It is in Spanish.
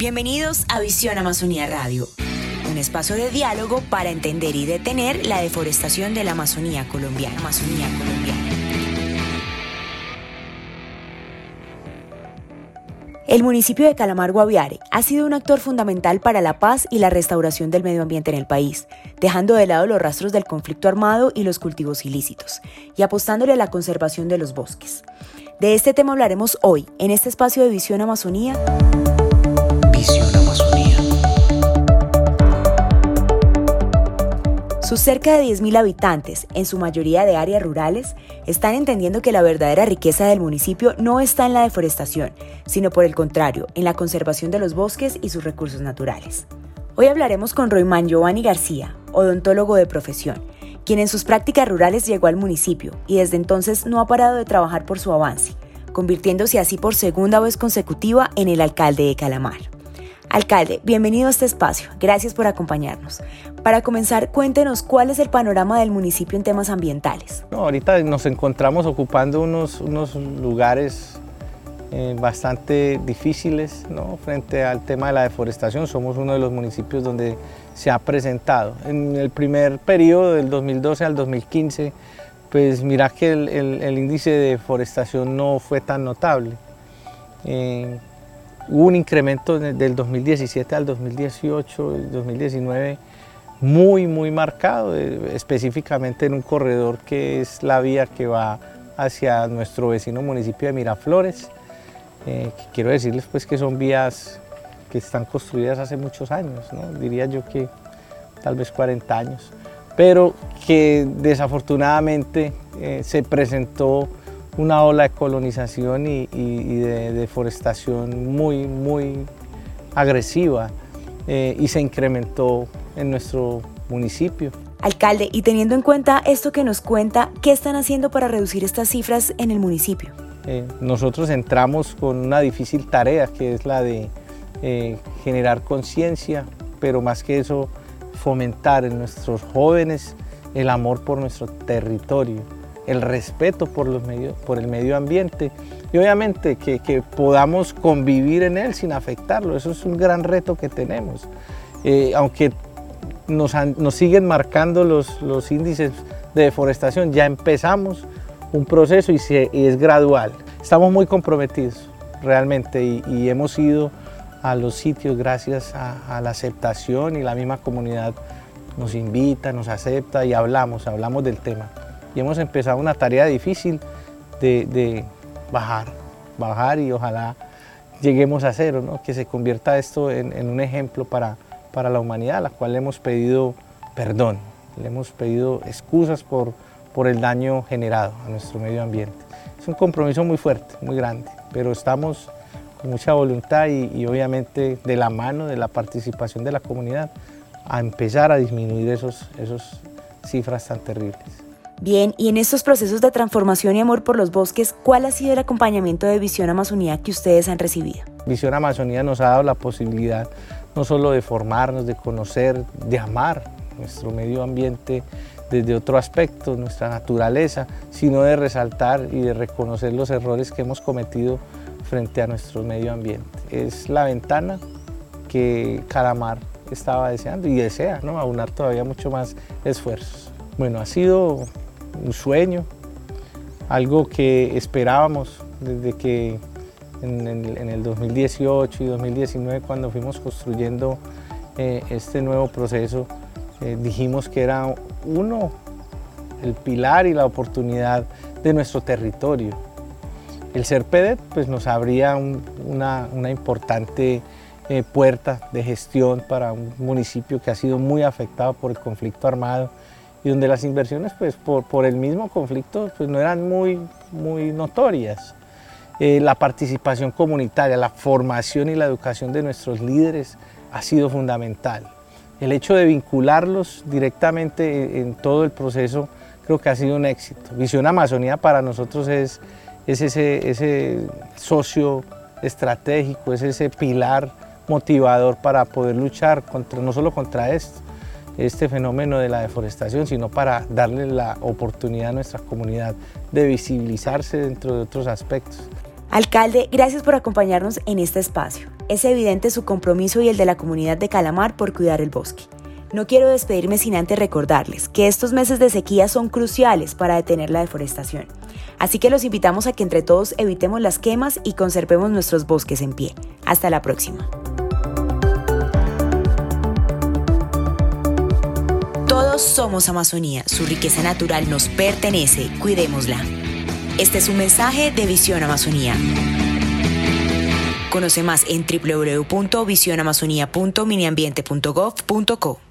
Bienvenidos a Visión Amazonía Radio, un espacio de diálogo para entender y detener la deforestación de la Amazonía colombiana. El municipio de Calamar Guaviare ha sido un actor fundamental para la paz y la restauración del medio ambiente en el país, dejando de lado los rastros del conflicto armado y los cultivos ilícitos, y apostándole a la conservación de los bosques. De este tema hablaremos hoy, en este espacio de Visión Amazonía. Sus cerca de 10.000 habitantes, en su mayoría de áreas rurales, están entendiendo que la verdadera riqueza del municipio no está en la deforestación, sino por el contrario, en la conservación de los bosques y sus recursos naturales. Hoy hablaremos con Roymán Giovanni García, odontólogo de profesión, quien en sus prácticas rurales llegó al municipio y desde entonces no ha parado de trabajar por su avance, convirtiéndose así por segunda vez consecutiva en el alcalde de Calamar. Alcalde, bienvenido a este espacio. Gracias por acompañarnos. Para comenzar, cuéntenos cuál es el panorama del municipio en temas ambientales. ahorita nos encontramos ocupando unos, unos lugares eh, bastante difíciles frente al tema de la deforestación. Somos uno de los municipios donde se ha presentado. En el primer periodo, del 2012 al 2015, pues mira que el, índice de deforestación no fue tan notable. Eh, Hubo un incremento del 2017 al 2018, 2019, muy, muy marcado, eh, específicamente en un corredor que es la vía que va hacia nuestro vecino municipio de Miraflores. Eh, quiero decirles pues que son vías que están construidas hace muchos años, diría yo que tal vez 40 años, pero que desafortunadamente eh, se presentó una ola de colonización y, de deforestación muy, muy agresiva eh, y se incrementó en nuestro municipio. Alcalde, y teniendo en cuenta esto que nos cuenta, ¿qué están haciendo para reducir estas cifras en el municipio? Eh, nosotros entramos con una difícil tarea que es la de eh, generar conciencia, pero más que eso, fomentar en nuestros jóvenes el amor por nuestro territorio el respeto por, los medios, por el medio ambiente y obviamente que, podamos convivir en él sin afectarlo. Eso es un gran reto que tenemos. Eh, aunque nos, siguen marcando los, los, índices de deforestación, ya empezamos un proceso y, es gradual. Estamos muy comprometidos realmente y, hemos ido a los sitios gracias a, a la aceptación y la misma comunidad nos invita, nos acepta y hablamos, hablamos del tema y hemos empezado una tarea difícil de, bajar, bajar y ojalá lleguemos a cero, ¿no? que se convierta esto en, un ejemplo para, para la humanidad, a la cual le hemos pedido perdón, le hemos pedido excusas por, por el daño generado a nuestro medio ambiente. Es un compromiso muy fuerte, muy grande, pero estamos con mucha voluntad y, obviamente de la mano de la participación de la comunidad a empezar a disminuir esos, esos cifras tan terribles. Bien, y en estos procesos de transformación y amor por los bosques, ¿cuál ha sido el acompañamiento de Visión Amazonía que ustedes han recibido? Visión Amazonía nos ha dado la posibilidad no solo de formarnos, de conocer, de amar nuestro medio ambiente desde otro aspecto, nuestra naturaleza, sino de resaltar y de reconocer los errores que hemos cometido frente a nuestro medio ambiente. Es la ventana que Calamar estaba deseando y desea, ¿no? aunar todavía mucho más esfuerzos. Bueno, ha sido un sueño, algo que esperábamos desde que en el, 2018 y 2019 cuando fuimos construyendo eh, este nuevo proceso, eh, dijimos que era uno, el pilar y la oportunidad de nuestro territorio. El ser PEDET pues, nos abría una, importante eh, puerta de gestión para un municipio que ha sido muy afectado por el conflicto armado y donde las inversiones pues por, por el mismo conflicto pues no eran muy, muy notorias. Eh, la participación comunitaria, la formación y la educación de nuestros líderes ha sido fundamental. El hecho de vincularlos directamente en, todo el proceso creo que ha sido un éxito. Visión Amazonía para nosotros es, es ese, ese socio estratégico, es ese pilar motivador para poder luchar contra, no solo contra esto, este fenómeno de la deforestación, sino para darle la oportunidad a nuestra comunidad de visibilizarse dentro de otros aspectos. Alcalde, gracias por acompañarnos en este espacio. Es evidente su compromiso y el de la comunidad de Calamar por cuidar el bosque. No quiero despedirme sin antes recordarles que estos meses de sequía son cruciales para detener la deforestación. Así que los invitamos a que entre todos evitemos las quemas y conservemos nuestros bosques en pie. Hasta la próxima. Somos Amazonía, su riqueza natural nos pertenece, cuidémosla. Este es un mensaje de Visión Amazonía. Conoce más en www.visionamazonía.miniambiente.gov.co.